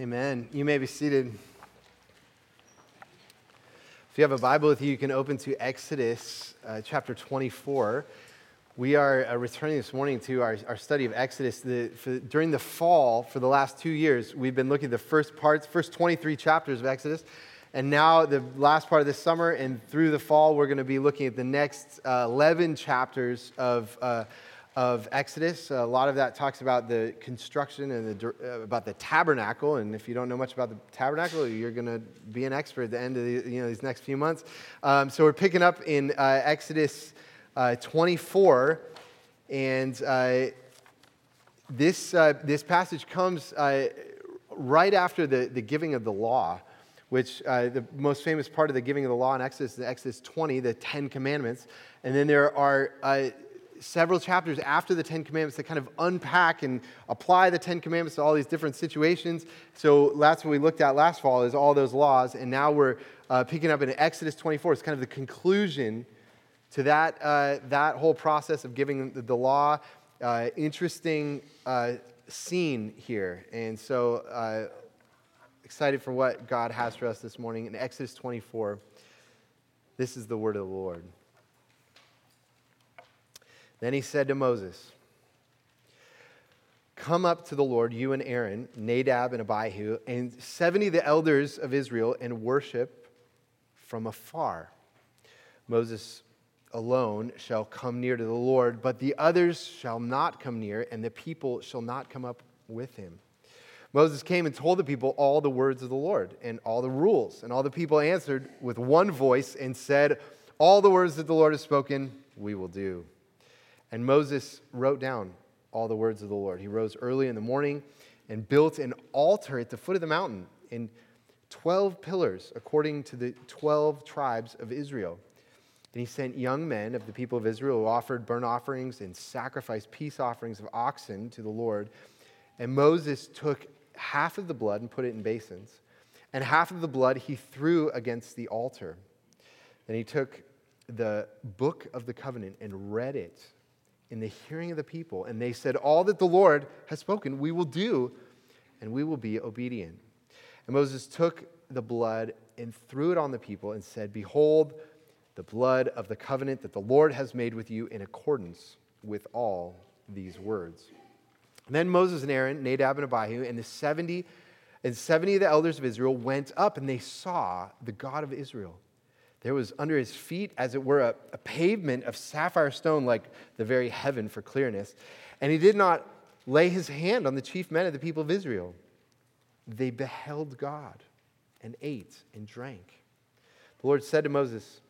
Amen. You may be seated. If you have a Bible with you, you can open to Exodus uh, chapter 24. We are uh, returning this morning to our, our study of Exodus. The, for, during the fall, for the last two years, we've been looking at the first parts, first 23 chapters of Exodus. And now, the last part of this summer and through the fall, we're going to be looking at the next uh, 11 chapters of uh, of Exodus. A lot of that talks about the construction and the, uh, about the tabernacle. And if you don't know much about the tabernacle, you're going to be an expert at the end of the, you know, these next few months. Um, so we're picking up in uh, Exodus uh, 24. And uh, this, uh, this passage comes uh, right after the, the giving of the law. Which the most famous part of the giving of the law in Exodus is Exodus 20, the Ten Commandments. And then there are several chapters after the Ten Commandments that kind of unpack and apply the Ten Commandments to all these different situations. So that's what we looked at last fall is all those laws. And now we're uh, picking up in Exodus 24. It's kind of the conclusion to that, uh, that whole process of giving the, the law. Uh, interesting uh, scene here. And so uh, excited for what God has for us this morning in Exodus 24. This is the word of the Lord. Then he said to Moses, Come up to the Lord, you and Aaron, Nadab and Abihu, and 70 of the elders of Israel, and worship from afar. Moses alone shall come near to the Lord, but the others shall not come near, and the people shall not come up with him. Moses came and told the people all the words of the Lord and all the rules. And all the people answered with one voice and said, All the words that the Lord has spoken, we will do. And Moses wrote down all the words of the Lord. He rose early in the morning and built an altar at the foot of the mountain in 12 pillars according to the 12 tribes of Israel. And he sent young men of the people of Israel who offered burnt offerings and sacrificed peace offerings of oxen to the Lord. And Moses took half of the blood and put it in basins, and half of the blood he threw against the altar. Then he took the book of the covenant and read it in the hearing of the people. And they said, All that the Lord has spoken, we will do, and we will be obedient. And Moses took the blood and threw it on the people and said, Behold, the blood of the covenant that the Lord has made with you in accordance with all these words. And then Moses and Aaron, Nadab and Abihu, and the 70 and 70 of the elders of Israel went up and they saw the God of Israel there was under his feet, as it were, a, a, pavement of sapphire stone, like the very heaven for clearness. And he did not lay his hand on the chief men of the people of Israel. They beheld God and ate and drank. The Lord said to Moses,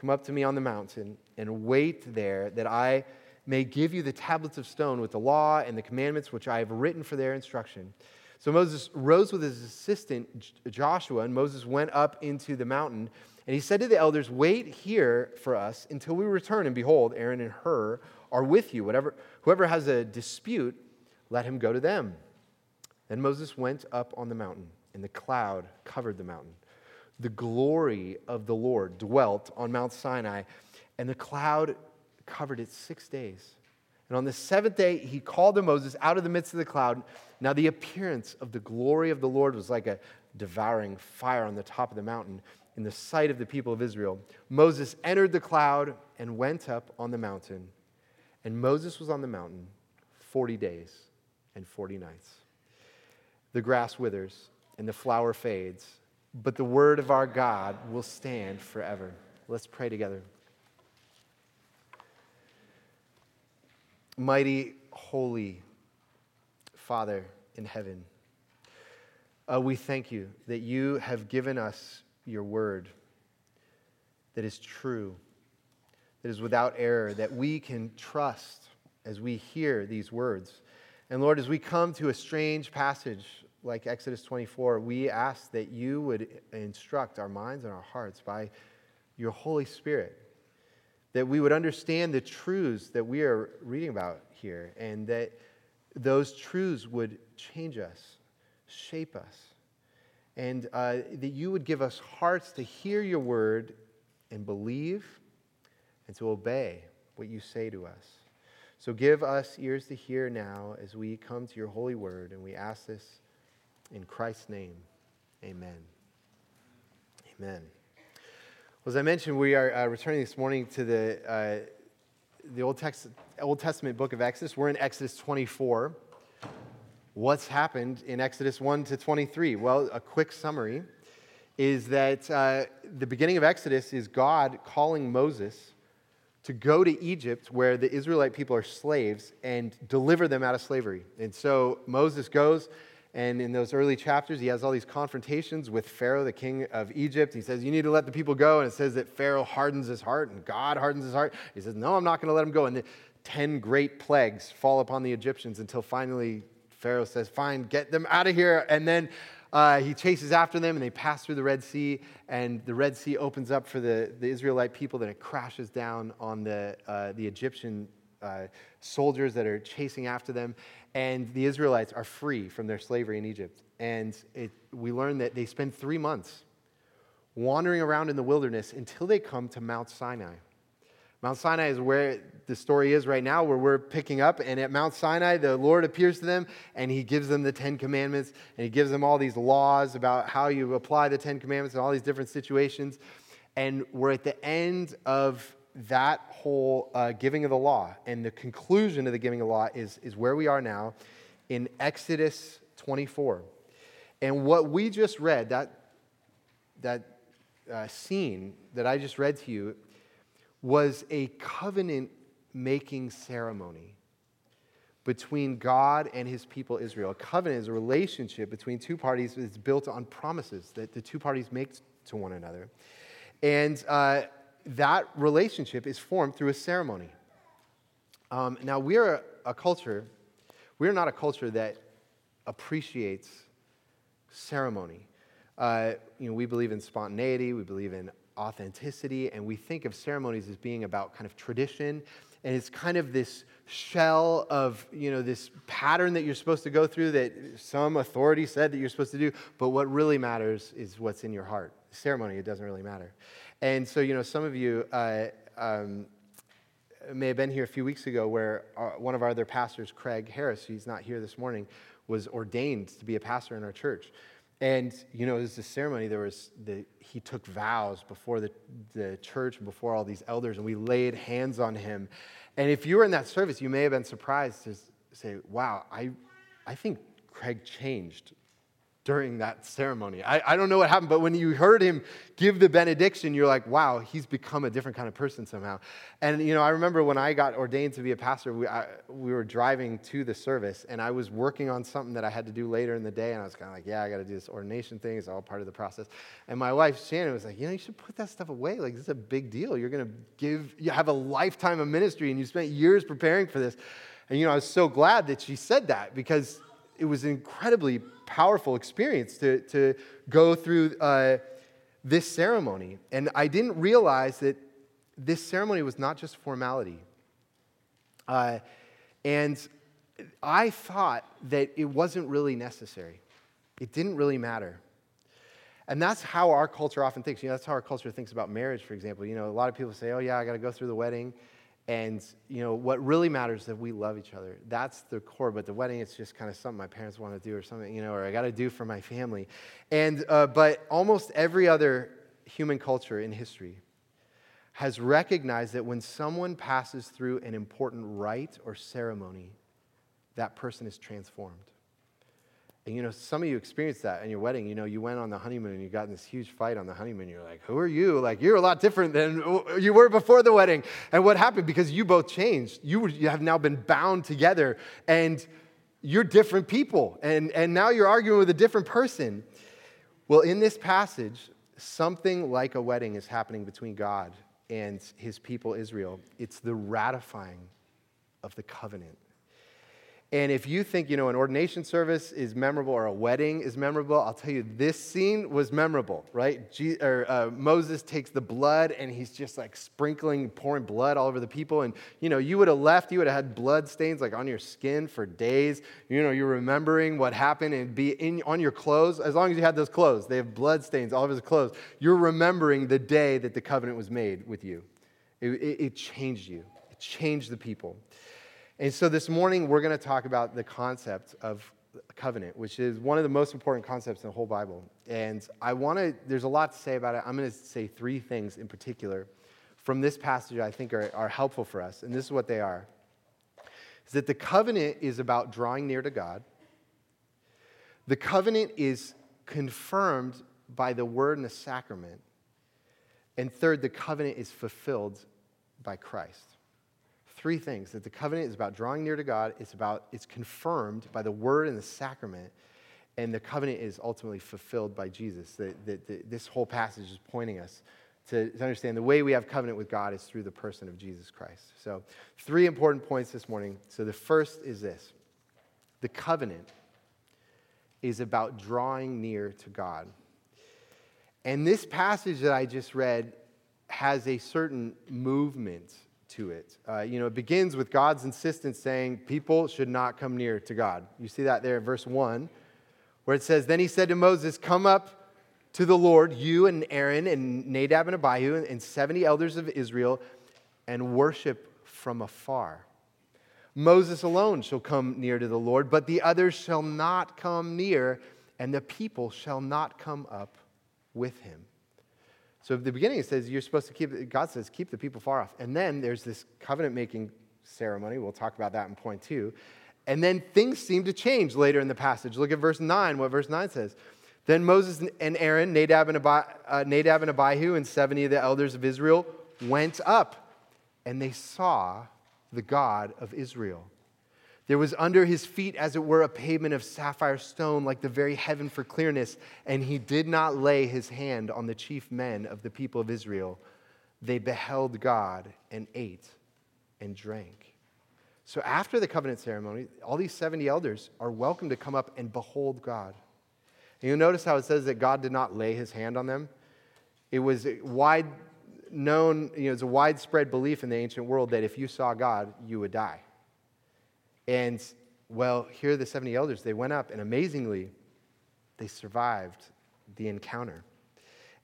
Come up to me on the mountain and wait there, that I may give you the tablets of stone with the law and the commandments which I have written for their instruction. So Moses rose with his assistant Joshua, and Moses went up into the mountain. And he said to the elders, Wait here for us until we return. And behold, Aaron and Hur are with you. Whatever, whoever has a dispute, let him go to them. Then Moses went up on the mountain, and the cloud covered the mountain. The glory of the Lord dwelt on Mount Sinai, and the cloud covered it six days. And on the seventh day, he called to Moses out of the midst of the cloud. Now, the appearance of the glory of the Lord was like a devouring fire on the top of the mountain in the sight of the people of Israel. Moses entered the cloud and went up on the mountain. And Moses was on the mountain 40 days and 40 nights. The grass withers and the flower fades, but the word of our God will stand forever. Let's pray together. Mighty, holy Father in heaven, uh, we thank you that you have given us your word that is true, that is without error, that we can trust as we hear these words. And Lord, as we come to a strange passage like Exodus 24, we ask that you would instruct our minds and our hearts by your Holy Spirit, that we would understand the truths that we are reading about here, and that those truths would change us, shape us and uh, that you would give us hearts to hear your word and believe and to obey what you say to us. So give us ears to hear now as we come to your holy word, and we ask this In Christ's name, amen. Amen. Well, as I mentioned, we are uh, returning this morning to the, uh, the Old, Text, Old Testament book of Exodus. We're in Exodus 24. What's happened in Exodus 1 to 23? Well, a quick summary is that uh, the beginning of Exodus is God calling Moses to go to Egypt where the Israelite people are slaves and deliver them out of slavery. And so Moses goes, and in those early chapters, he has all these confrontations with Pharaoh, the king of Egypt. He says, You need to let the people go. And it says that Pharaoh hardens his heart and God hardens his heart. He says, No, I'm not going to let them go. And the 10 great plagues fall upon the Egyptians until finally Pharaoh says, Fine, get them out of here. And then uh, he chases after them and they pass through the Red Sea, and the Red Sea opens up for the, the Israelite people, then it crashes down on the, uh, the Egyptian uh, soldiers that are chasing after them, and the Israelites are free from their slavery in Egypt. And it, we learn that they spend three months wandering around in the wilderness until they come to Mount Sinai. Mount Sinai is where the story is right now, where we're picking up. And at Mount Sinai, the Lord appears to them and he gives them the Ten Commandments and he gives them all these laws about how you apply the Ten Commandments in all these different situations. And we're at the end of that whole uh, giving of the law. And the conclusion of the giving of the law is, is where we are now in Exodus 24. And what we just read, that, that uh, scene that I just read to you, was a covenant making ceremony between God and his people Israel. A covenant is a relationship between two parties that's built on promises that the two parties make to one another. And uh, that relationship is formed through a ceremony. Um, now, we're a, a culture, we're not a culture that appreciates ceremony. Uh, you know, we believe in spontaneity, we believe in authenticity, and we think of ceremonies as being about kind of tradition. And it's kind of this shell of, you know, this pattern that you're supposed to go through that some authority said that you're supposed to do. But what really matters is what's in your heart. Ceremony, it doesn't really matter. And so, you know, some of you uh, um, may have been here a few weeks ago where our, uh, one of our other pastors, Craig Harris, he's not here this morning, was ordained to be a pastor in our church. And, you know, there's a ceremony, there was the, he took vows before the, the church, before all these elders, and we laid hands on him. And if you were in that service, you may have been surprised to say, wow, I, I think Craig changed during that ceremony. I, I don't know what happened, but when you heard him give the benediction, you're like, wow, he's become a different kind of person somehow. And, you know, I remember when I got ordained to be a pastor, we, I, we were driving to the service, and I was working on something that I had to do later in the day, and I was kind of like, yeah, I got to do this ordination thing. It's all part of the process. And my wife, Shannon, was like, you know, you should put that stuff away. Like, this is a big deal. You're going to give, you have a lifetime of ministry, and you spent years preparing for this. And, you know, I was so glad that she said that because it was an incredibly powerful experience to, to go through uh, this ceremony. And I didn't realize that this ceremony was not just formality. Uh, and I thought that it wasn't really necessary, it didn't really matter. And that's how our culture often thinks. You know, that's how our culture thinks about marriage, for example. You know, a lot of people say, oh, yeah, I got to go through the wedding. And, you know, what really matters is that we love each other. That's the core. But the wedding, it's just kind of something my parents want to do or something, you know, or I got to do for my family. And, uh, but almost every other human culture in history has recognized that when someone passes through an important rite or ceremony, that person is transformed. And you know, some of you experienced that in your wedding. You know, you went on the honeymoon and you got in this huge fight on the honeymoon. You're like, who are you? Like, you're a lot different than you were before the wedding. And what happened? Because you both changed. You, you have now been bound together and you're different people. And, and now you're arguing with a different person. Well, in this passage, something like a wedding is happening between God and his people, Israel. It's the ratifying of the covenant. And if you think, you know, an ordination service is memorable or a wedding is memorable, I'll tell you, this scene was memorable, right? Je- or, uh, Moses takes the blood and he's just like sprinkling, pouring blood all over the people. And, you know, you would have left, you would have had blood stains like on your skin for days. You know, you're remembering what happened and be in, on your clothes. As long as you had those clothes, they have blood stains all over his clothes. You're remembering the day that the covenant was made with you. It, it, it changed you, it changed the people. And so this morning, we're going to talk about the concept of covenant, which is one of the most important concepts in the whole Bible. And I want to, there's a lot to say about it. I'm going to say three things in particular from this passage I think are, are helpful for us. And this is what they are is that the covenant is about drawing near to God. The covenant is confirmed by the word and the sacrament. And third, the covenant is fulfilled by Christ three things that the covenant is about drawing near to God, it's about it's confirmed by the word and the sacrament, and the covenant is ultimately fulfilled by Jesus. The, this whole passage is pointing us to, to understand the way we have covenant with God is through the person of Jesus Christ. So, three important points this morning. So, the first is this the covenant is about drawing near to God. And this passage that I just read has a certain movement to it. Uh, you know, it begins with God's insistence saying people should not come near to God. You see that there in verse 1, where it says, Then he said to Moses, Come up to the Lord, you and Aaron and Nadab and Abihu and 70 elders of Israel, and worship from afar. Moses alone shall come near to the Lord, but the others shall not come near, and the people shall not come up with him. So at the beginning, it says you're supposed to keep, God says, keep the people far off. And then there's this covenant making ceremony. We'll talk about that in point two. And then things seem to change later in the passage. Look at verse 9, what verse 9 says. Then Moses and Aaron, Nadab and, uh, Nadab and Abihu, and 70 of the elders of Israel went up, and they saw the God of Israel. There was under his feet, as it were, a pavement of sapphire stone, like the very heaven for clearness, and he did not lay his hand on the chief men of the people of Israel. They beheld God and ate and drank. So after the covenant ceremony, all these 70 elders are welcome to come up and behold God. And you'll notice how it says that God did not lay his hand on them. It was wide known, you know, it's a widespread belief in the ancient world that if you saw God, you would die. And well, here are the 70 elders. They went up, and amazingly, they survived the encounter.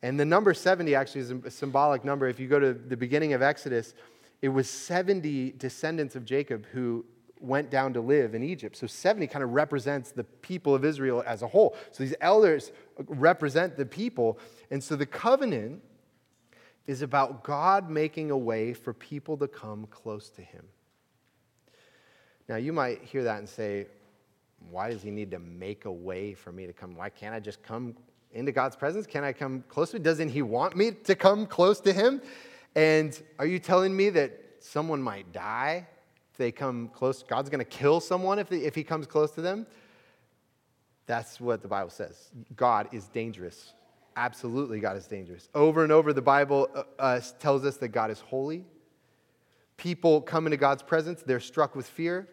And the number 70 actually is a symbolic number. If you go to the beginning of Exodus, it was 70 descendants of Jacob who went down to live in Egypt. So 70 kind of represents the people of Israel as a whole. So these elders uh, represent the people. And so the covenant is about God making a way for people to come close to him. Now, you might hear that and say, why does he need to make a way for me to come? Why can't I just come into God's presence? Can I come close to him? Doesn't he want me to come close to him? And are you telling me that someone might die if they come close? God's going to kill someone if, they, if he comes close to them? That's what the Bible says. God is dangerous. Absolutely, God is dangerous. Over and over, the Bible uh, uh, tells us that God is holy, people come into God's presence, they're struck with fear.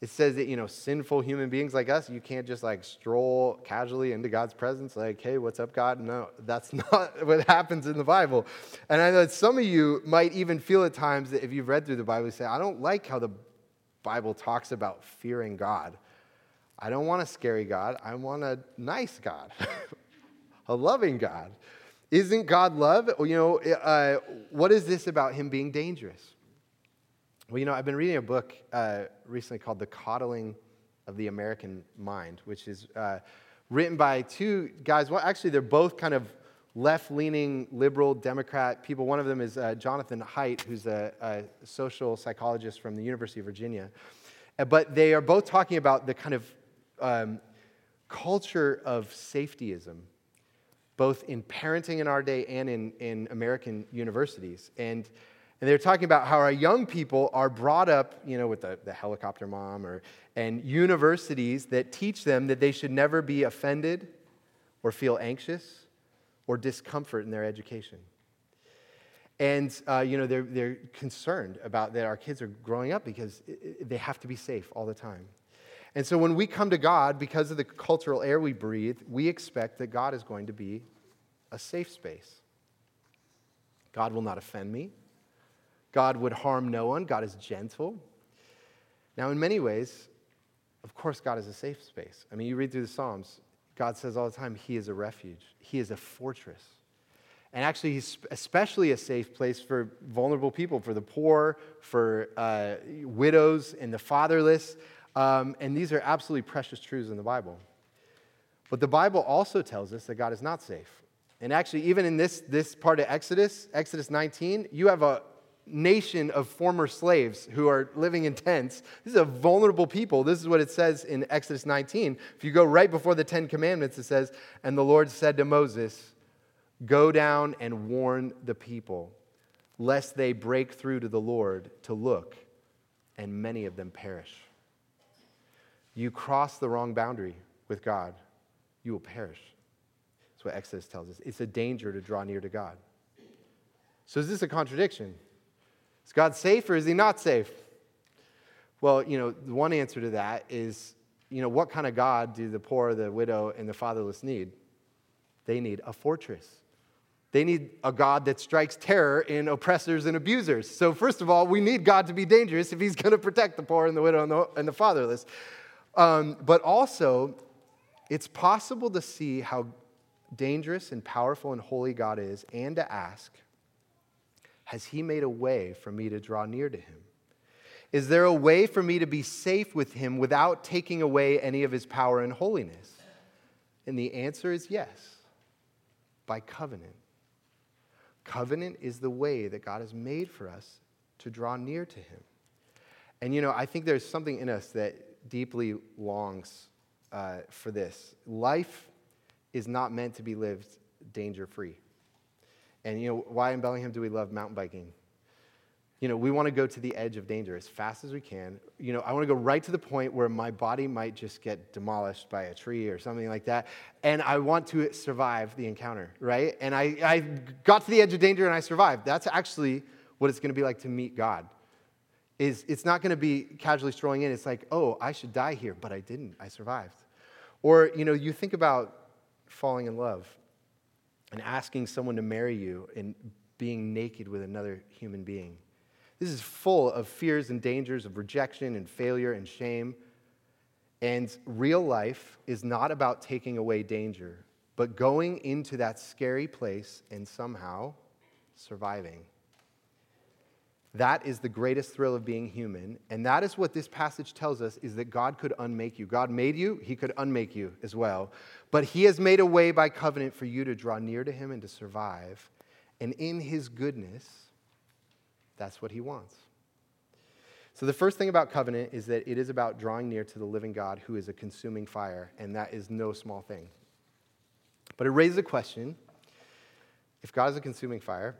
It says that, you know, sinful human beings like us, you can't just like stroll casually into God's presence, like, hey, what's up, God? No, that's not what happens in the Bible. And I know that some of you might even feel at times that if you've read through the Bible, you say, I don't like how the Bible talks about fearing God. I don't want a scary God. I want a nice God, a loving God. Isn't God love? You know, uh, what is this about him being dangerous? Well, you know, I've been reading a book uh, recently called The Coddling of the American Mind, which is uh, written by two guys. Well, actually, they're both kind of left leaning liberal Democrat people. One of them is uh, Jonathan Haidt, who's a, a, social psychologist from the University of Virginia. Uh, but they are both talking about the kind of um, culture of safetyism, both in parenting in our day and in, in American universities. And and they're talking about how our young people are brought up, you know, with the, the helicopter mom or, and universities that teach them that they should never be offended or feel anxious or discomfort in their education. And, uh, you know, they're, they're concerned about that our kids are growing up because they have to be safe all the time. And so when we come to God, because of the cultural air we breathe, we expect that God is going to be a safe space. God will not offend me. God would harm no one. God is gentle. Now, in many ways, of course, God is a safe space. I mean, you read through the Psalms, God says all the time, He is a refuge, He is a fortress. And actually, He's especially a safe place for vulnerable people, for the poor, for uh, widows and the fatherless. Um, and these are absolutely precious truths in the Bible. But the Bible also tells us that God is not safe. And actually, even in this, this part of Exodus, Exodus 19, you have a nation of former slaves who are living in tents. This is a vulnerable people. This is what it says in Exodus 19. If you go right before the Ten Commandments, it says, And the Lord said to Moses, Go down and warn the people, lest they break through to the Lord to look, and many of them perish. You cross the wrong boundary with God, you will perish. That's what Exodus tells us. It's a danger to draw near to God. So, is this a contradiction? Is God safe or is he not safe? Well, you know, the one answer to that is, you know, what kind of God do the poor, the widow, and the fatherless need? They need a fortress. They need a God that strikes terror in oppressors and abusers. So, first of all, we need God to be dangerous if he's going to protect the poor and the widow and the, and the fatherless. Um, but also, it's possible to see how dangerous and powerful and holy God is and to ask, has He made a way for me to draw near to Him? Is there a way for me to be safe with Him without taking away any of His power and holiness? And the answer is yes, by covenant. Covenant is the way that God has made for us to draw near to Him. And you know, I think there's something in us that deeply longs uh, for this. Life is not meant to be lived danger free. And you know, why in Bellingham do we love mountain biking? You know, we want to go to the edge of danger as fast as we can. You know, I want to go right to the point where my body might just get demolished by a tree or something like that. And I want to survive the encounter, right? And I, I got to the edge of danger and I survived. That's actually what it's going to be like to meet God. Is it's not going to be casually strolling in. It's like, oh, I should die here, but I didn't. I survived. Or, you know, you think about falling in love and asking someone to marry you and being naked with another human being. This is full of fears and dangers of rejection and failure and shame. And real life is not about taking away danger, but going into that scary place and somehow surviving. That is the greatest thrill of being human. And that is what this passage tells us is that God could unmake you. God made you, he could unmake you as well. But he has made a way by covenant for you to draw near to him and to survive. And in his goodness, that's what he wants. So, the first thing about covenant is that it is about drawing near to the living God who is a consuming fire, and that is no small thing. But it raises a question if God is a consuming fire,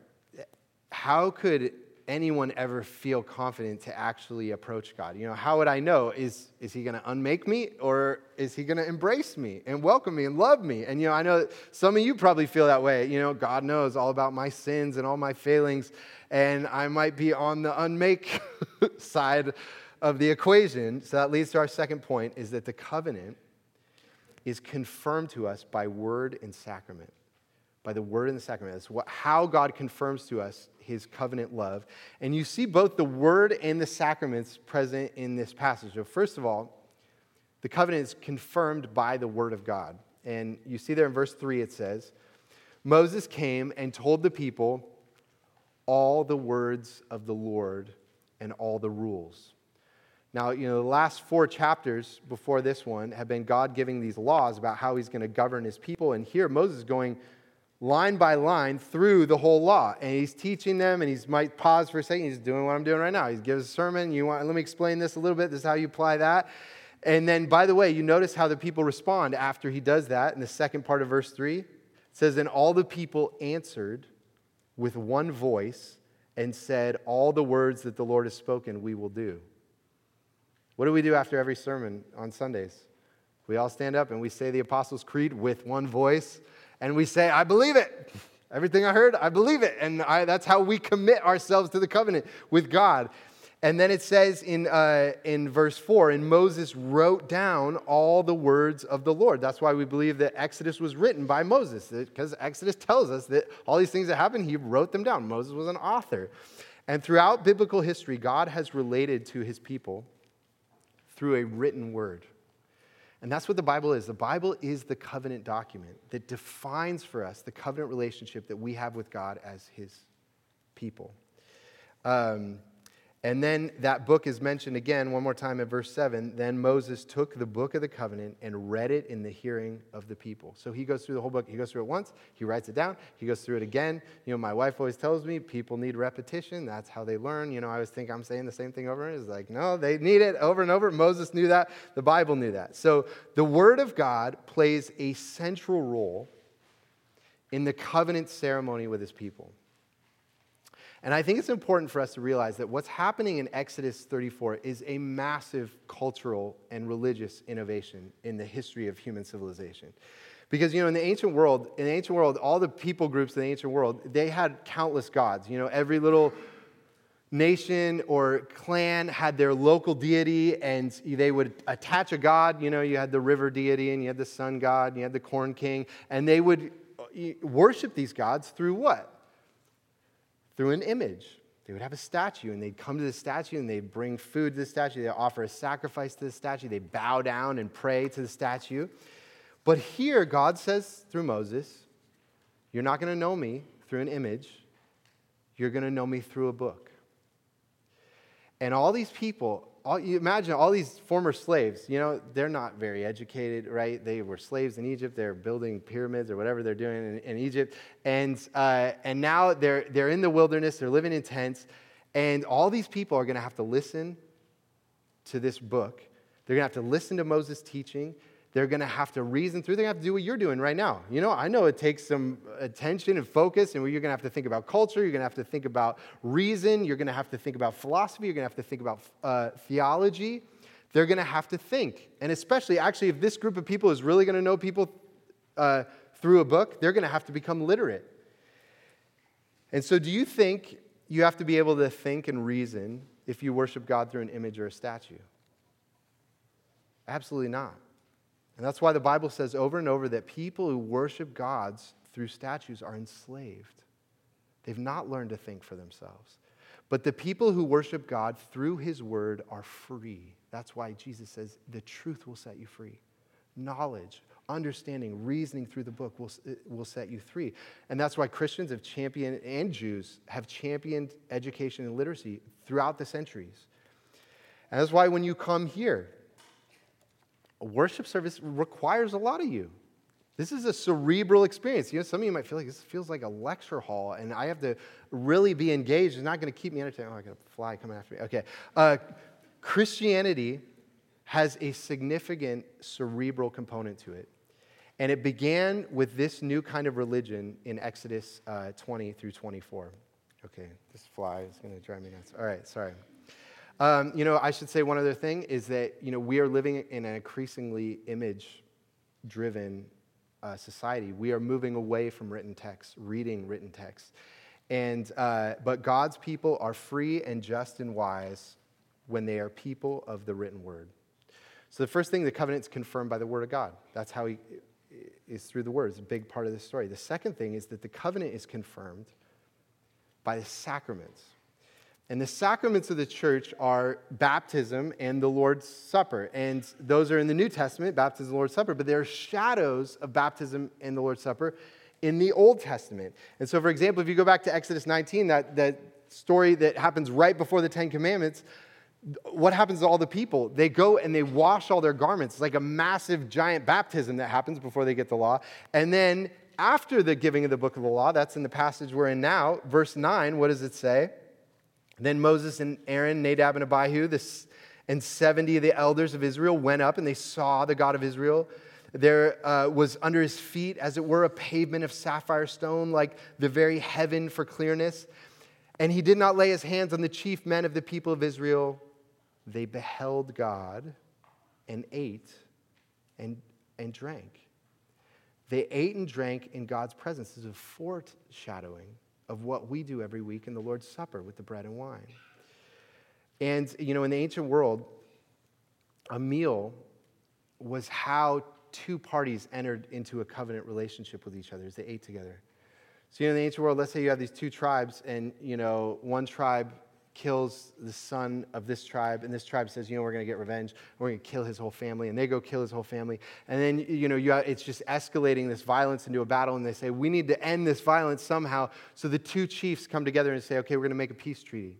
how could anyone ever feel confident to actually approach God? You know, how would I know? Is, is he going to unmake me or is he going to embrace me and welcome me and love me? And, you know, I know some of you probably feel that way. You know, God knows all about my sins and all my failings, and I might be on the unmake side of the equation. So that leads to our second point is that the covenant is confirmed to us by word and sacrament by the word and the sacrament. That's what, how God confirms to us his covenant love. And you see both the word and the sacraments present in this passage. So, first of all, the covenant is confirmed by the word of God. And you see there in verse 3, it says, Moses came and told the people all the words of the Lord and all the rules. Now, you know, the last four chapters before this one have been God giving these laws about how he's going to govern his people. And here, Moses is going line by line through the whole law. And he's teaching them, and he might pause for a second. He's doing what I'm doing right now. He gives a sermon. You want, let me explain this a little bit. This is how you apply that. And then, by the way, you notice how the people respond after he does that in the second part of verse 3. It says, And all the people answered with one voice and said, All the words that the Lord has spoken, we will do. What do we do after every sermon on Sundays? We all stand up and we say the Apostles' Creed with one voice and we say, I believe it. Everything I heard, I believe it. And I, that's how we commit ourselves to the covenant with God. And then it says in, uh, in verse 4, and Moses wrote down all the words of the Lord. That's why we believe that Exodus was written by Moses, because Exodus tells us that all these things that happened, he wrote them down. Moses was an author. And throughout biblical history, God has related to his people through a written word. And that's what the Bible is. The Bible is the covenant document that defines for us the covenant relationship that we have with God as His people. Um, And then that book is mentioned again one more time in verse 7. Then Moses took the book of the covenant and read it in the hearing of the people. So he goes through the whole book. He goes through it once, he writes it down, he goes through it again. You know, my wife always tells me people need repetition. That's how they learn. You know, I always think I'm saying the same thing over and over. It's like, no, they need it over and over. Moses knew that, the Bible knew that. So the Word of God plays a central role in the covenant ceremony with his people. And I think it's important for us to realize that what's happening in Exodus 34 is a massive cultural and religious innovation in the history of human civilization. Because, you know, in the ancient world, in the ancient world, all the people groups in the ancient world, they had countless gods. You know, every little nation or clan had their local deity and they would attach a god. You know, you had the river deity and you had the sun god and you had the corn king. And they would uh, worship these gods through what? Through an image. They would have a statue and they'd come to the statue and they'd bring food to the statue. They'd offer a sacrifice to the statue. They'd bow down and pray to the statue. But here, God says through Moses, You're not going to know me through an image, you're going to know me through a book. And all these people, all, you imagine all these former slaves, you know, they're not very educated, right? They were slaves in Egypt. They're building pyramids or whatever they're doing in, in Egypt. And, uh, and now they're, they're in the wilderness, they're living in tents. And all these people are going to have to listen to this book. They're going to have to listen to Moses' teaching. They're going to have to reason through. They're going to have to do what you're doing right now. You know, I know it takes some attention and focus, and you're going to have to think about culture. You're going to have to think about reason. You're going to have to think about philosophy. You're going to have to think about uh, theology. They're going to have to think. And especially, actually, if this group of people is really going to know people uh, through a book, they're going to have to become literate. And so, do you think you have to be able to think and reason if you worship God through an image or a statue? Absolutely not. And that's why the Bible says over and over that people who worship gods through statues are enslaved. They've not learned to think for themselves. But the people who worship God through his word are free. That's why Jesus says the truth will set you free. Knowledge, understanding, reasoning through the book will, will set you free. And that's why Christians have championed, and Jews have championed education and literacy throughout the centuries. And that's why when you come here, a worship service requires a lot of you. This is a cerebral experience. You know, some of you might feel like this feels like a lecture hall, and I have to really be engaged. It's not going to keep me entertained. Oh, I got a fly coming after me. Okay. Uh, Christianity has a significant cerebral component to it. And it began with this new kind of religion in Exodus uh, 20 through 24. Okay, this fly is going to drive me nuts. All right, sorry. Um, you know, I should say one other thing is that, you know, we are living in an increasingly image driven uh, society. We are moving away from written text, reading written text. And, uh, but God's people are free and just and wise when they are people of the written word. So the first thing, the covenant is confirmed by the word of God. That's how he is through the word. It's a big part of the story. The second thing is that the covenant is confirmed by the sacraments. And the sacraments of the church are baptism and the Lord's Supper. And those are in the New Testament, baptism and the Lord's Supper, but there are shadows of baptism and the Lord's Supper in the Old Testament. And so, for example, if you go back to Exodus 19, that, that story that happens right before the Ten Commandments, what happens to all the people? They go and they wash all their garments. It's like a massive, giant baptism that happens before they get the law. And then after the giving of the book of the law, that's in the passage we're in now, verse 9, what does it say? Then Moses and Aaron, Nadab and Abihu, this, and 70 of the elders of Israel went up and they saw the God of Israel. There uh, was under his feet, as it were, a pavement of sapphire stone, like the very heaven for clearness. And he did not lay his hands on the chief men of the people of Israel. They beheld God and ate and, and drank. They ate and drank in God's presence. This is a foreshadowing of what we do every week in the Lord's Supper with the bread and wine. And, you know, in the ancient world, a meal was how two parties entered into a covenant relationship with each other as they ate together. So, you know, in the ancient world, let's say you have these two tribes, and, you know, one tribe kills the son of this tribe, and this tribe says, you know, we're going to get revenge. We're going to kill his whole family, and they go kill his whole family. And then, you know, you, it's just escalating this violence into a battle, and they say, we need to end this violence somehow. So the two chiefs come together and say, okay, we're going to make a peace treaty.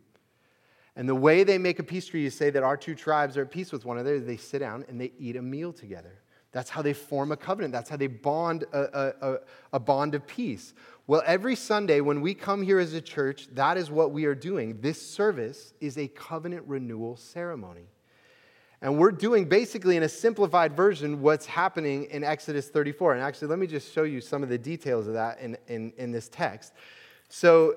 And the way they make a peace treaty is say that our two tribes are at peace with one another, they sit down and they eat a meal together. That's how they form a covenant. That's how they bond a, a, a, bond of peace. Well, every Sunday when we come here as a church, that is what we are doing. This service is a covenant renewal ceremony. And we're doing basically in a simplified version what's happening in Exodus 34. And actually, let me just show you some of the details of that in, in, in this text. So,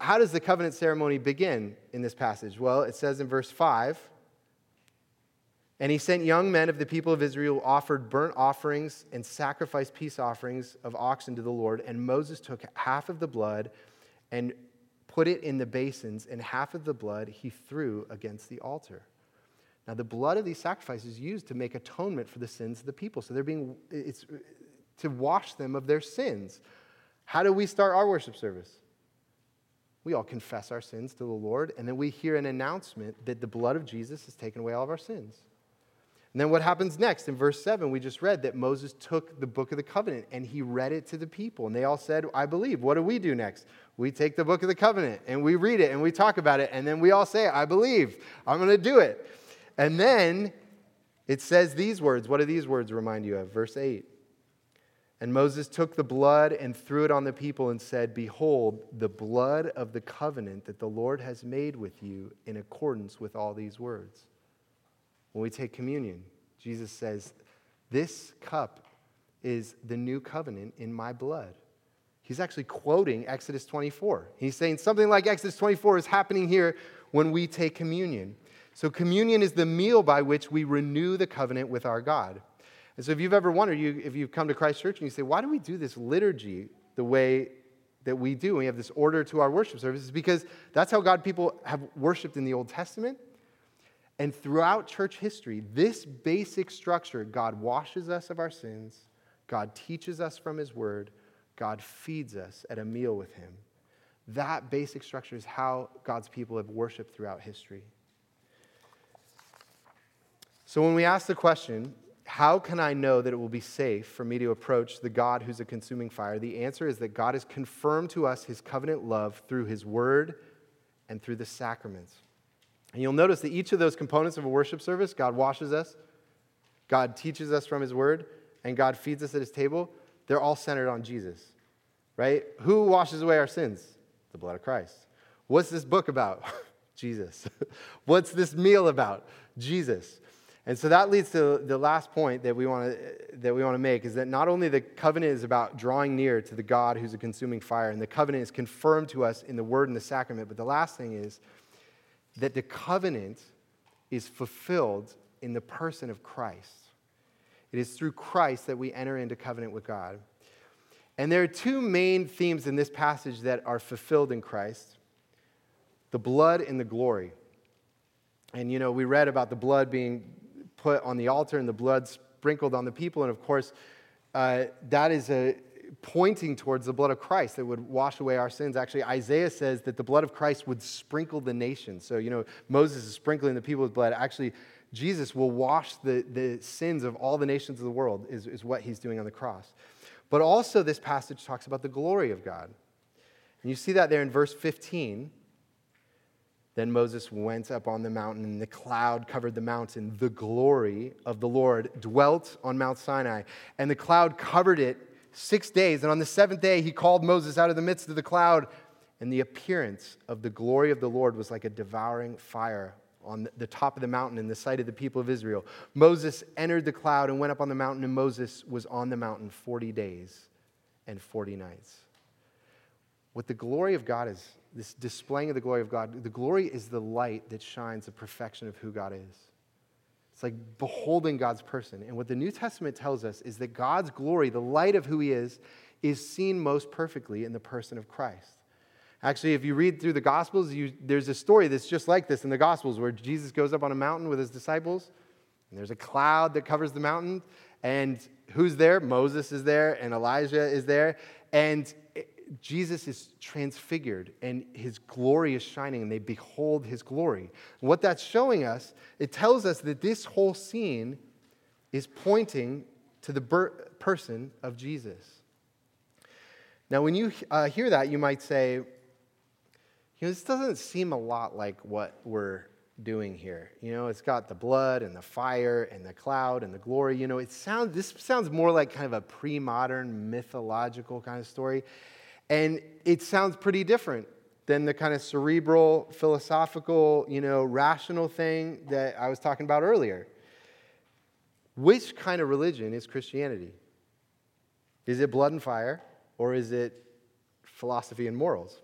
how does the covenant ceremony begin in this passage? Well, it says in verse 5 And he sent young men of the people of Israel, offered burnt offerings and sacrificed peace offerings of oxen to the Lord. And Moses took half of the blood and put it in the basins, and half of the blood he threw against the altar. Now, the blood of these sacrifices is used to make atonement for the sins of the people. So they're being, it's to wash them of their sins. How do we start our worship service? We all confess our sins to the Lord, and then we hear an announcement that the blood of Jesus has taken away all of our sins. And then what happens next? In verse 7, we just read that Moses took the book of the covenant and he read it to the people. And they all said, I believe. What do we do next? We take the book of the covenant and we read it and we talk about it. And then we all say, I believe. I'm going to do it. And then it says these words. What do these words remind you of? Verse 8. And Moses took the blood and threw it on the people and said, Behold, the blood of the covenant that the Lord has made with you in accordance with all these words. When we take communion, Jesus says, This cup is the new covenant in my blood. He's actually quoting Exodus 24. He's saying something like Exodus 24 is happening here when we take communion. So, communion is the meal by which we renew the covenant with our God. And so, if you've ever wondered, you, if you've come to Christ Church and you say, why do we do this liturgy the way that we do? We have this order to our worship services because that's how God people have worshiped in the Old Testament. And throughout church history, this basic structure God washes us of our sins, God teaches us from His Word, God feeds us at a meal with Him. That basic structure is how God's people have worshiped throughout history. So when we ask the question, how can I know that it will be safe for me to approach the God who's a consuming fire? The answer is that God has confirmed to us his covenant love through his word and through the sacraments. And you'll notice that each of those components of a worship service, God washes us, God teaches us from his word, and God feeds us at his table, they're all centered on Jesus, right? Who washes away our sins? The blood of Christ. What's this book about? Jesus. What's this meal about? Jesus. And so that leads to the last point that we want to that we want to make is that not only the covenant is about drawing near to the God who's a consuming fire, and the covenant is confirmed to us in the word and the sacrament, but the last thing is that the covenant is fulfilled in the person of Christ. It is through Christ that we enter into covenant with God. And there are two main themes in this passage that are fulfilled in Christ the blood and the glory. And you know, we read about the blood being put on the altar and the blood sprinkled on the people. And of course, uh, that is a pointing towards the blood of Christ that would wash away our sins. Actually, Isaiah says that the blood of Christ would sprinkle the nation. So, you know, Moses is sprinkling the people with blood. Actually, Jesus will wash the, the sins of all the nations of the world, is, is what he's doing on the cross. But also, this passage talks about the glory of God. And you see that there in verse 15. Then Moses went up on the mountain, and the cloud covered the mountain. The glory of the Lord dwelt on Mount Sinai, and the cloud covered it six days. And on the seventh day, he called Moses out of the midst of the cloud, and the appearance of the glory of the Lord was like a devouring fire on the top of the mountain in the sight of the people of Israel. Moses entered the cloud and went up on the mountain, and Moses was on the mountain 40 days and 40 nights. What the glory of God is this displaying of the glory of God. The glory is the light that shines the perfection of who God is. It's like beholding God's person. And what the New Testament tells us is that God's glory, the light of who He is, is seen most perfectly in the person of Christ. Actually, if you read through the Gospels, you, there's a story that's just like this in the Gospels where Jesus goes up on a mountain with his disciples, and there's a cloud that covers the mountain. And who's there? Moses is there, and Elijah is there. And Jesus is transfigured and his glory is shining and they behold his glory. What that's showing us, it tells us that this whole scene is pointing to the person of Jesus. Now, when you uh, hear that, you might say, You know, this doesn't seem a lot like what we're doing here. You know, it's got the blood and the fire and the cloud and the glory. You know, it sounds this sounds more like kind of a pre-modern mythological kind of story. And it sounds pretty different than the kind of cerebral, philosophical, you know, rational thing that I was talking about earlier. Which kind of religion is Christianity? Is it blood and fire or is it philosophy and morals?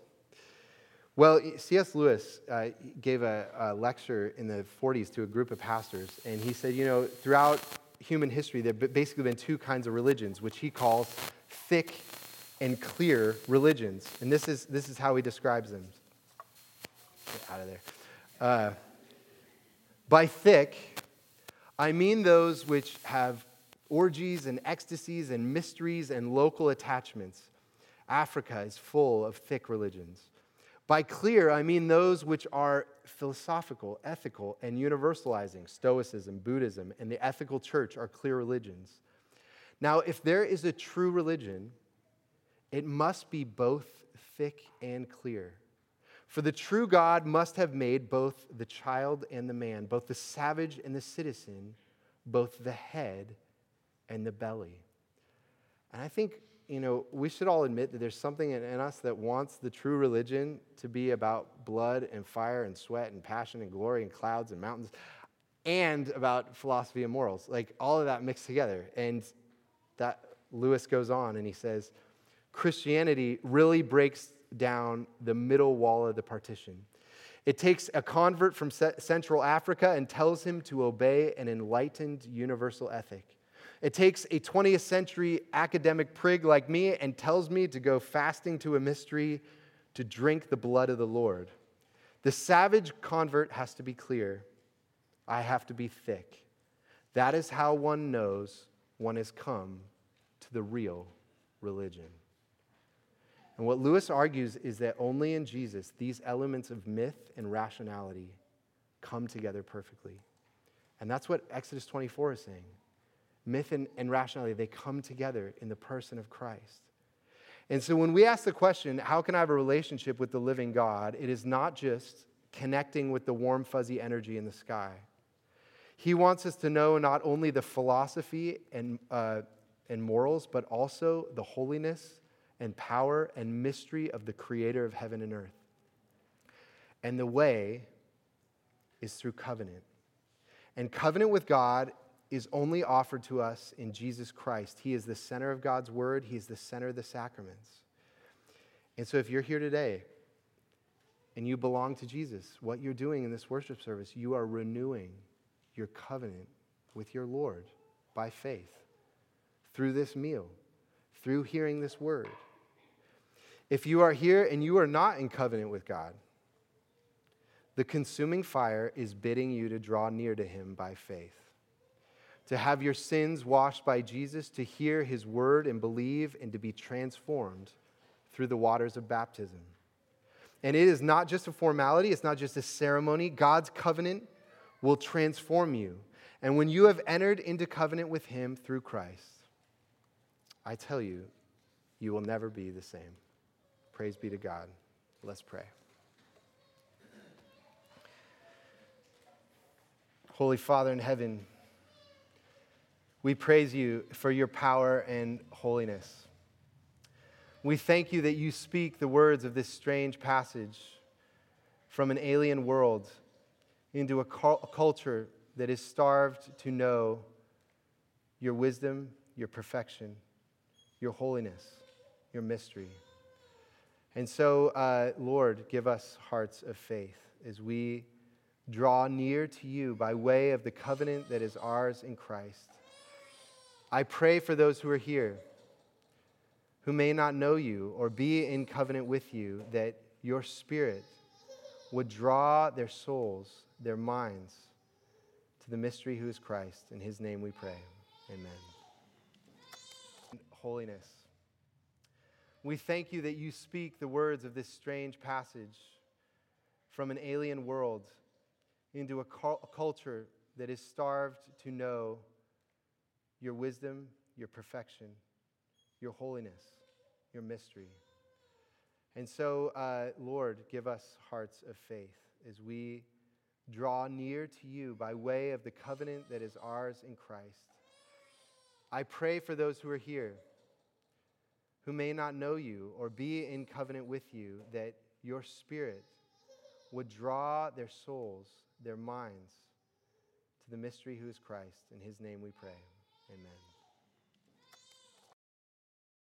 Well, C.S. Lewis uh, gave a, a, lecture in the 40s to a group of pastors, and he said, you know, throughout human history, there have basically been two kinds of religions, which he calls thick and clear religions. And this is, this is how he describes them. Get out of there. Uh, by thick, I mean those which have orgies and ecstasies and mysteries and local attachments. Africa is full of thick religions. By clear, I mean those which are philosophical, ethical, and universalizing. Stoicism, Buddhism, and the ethical church are clear religions. Now, if there is a true religion, it must be both thick and clear. For the true God must have made both the child and the man, both the savage and the citizen, both the head and the belly. And I think you know, we should all admit that there's something in, us that wants the true religion to be about blood and fire and sweat and passion and glory and clouds and mountains and about philosophy and morals. Like all of that mixed together. And that Lewis goes on and he says, Christianity really breaks down the middle wall of the partition. It takes a convert from Central Africa and tells him to obey an enlightened universal ethic. It takes a 20th century academic prig like me and tells me to go fasting to a mystery to drink the blood of the Lord. The savage convert has to be clear. I have to be thick. That is how one knows one has come to the real religion. And what Lewis argues is that only in Jesus these elements of myth and rationality come together perfectly. And that's what Exodus 24 is saying myth and, and rationality, they come together in the person of Christ. And so when we ask the question, how can I have a relationship with the living God? It is not just connecting with the warm, fuzzy energy in the sky. He wants us to know not only the philosophy and, uh, and morals, but also the holiness and power and mystery of the creator of heaven and earth. And the way is through covenant. And covenant with God is only offered to us in Jesus Christ. He is the center of God's word, He is the center of the sacraments. And so if you're here today and you belong to Jesus, what you're doing in this worship service, you are renewing your covenant with your Lord by faith through this meal, through hearing this word. If you are here and you are not in covenant with God, the consuming fire is bidding you to draw near to him by faith to have your sins washed by Jesus, to hear his word and believe, and to be transformed through the waters of baptism. And it is not just a formality, it's not just a ceremony. God's covenant will transform you. And when you have entered into covenant with him through Christ, I tell you, you will never be the same. Praise be to God. Let's pray. Holy Father in heaven, we praise you for your power and holiness. We thank you that you speak the words of this strange passage from an alien world into a, culture that is starved to know your wisdom, your perfection, your holiness, your mystery. And so, uh, Lord, give us hearts of faith as we draw near to you by way of the covenant that is ours in Christ. I pray for those who are here who may not know you or be in covenant with you that your spirit would draw their souls, their minds to the mystery who is Christ. In his name we pray. Amen. Holiness. We thank you that you speak the words of this strange passage from an alien world into a culture that is starved to know your wisdom, your perfection, your holiness, your mystery. And so, uh, Lord, give us hearts of faith as we draw near to you by way of the covenant that is ours in Christ. I pray for those who are here who may not know you or be in covenant with you that your Spirit would draw their souls, their minds, to the mystery who is Christ. In his name we pray. Amen.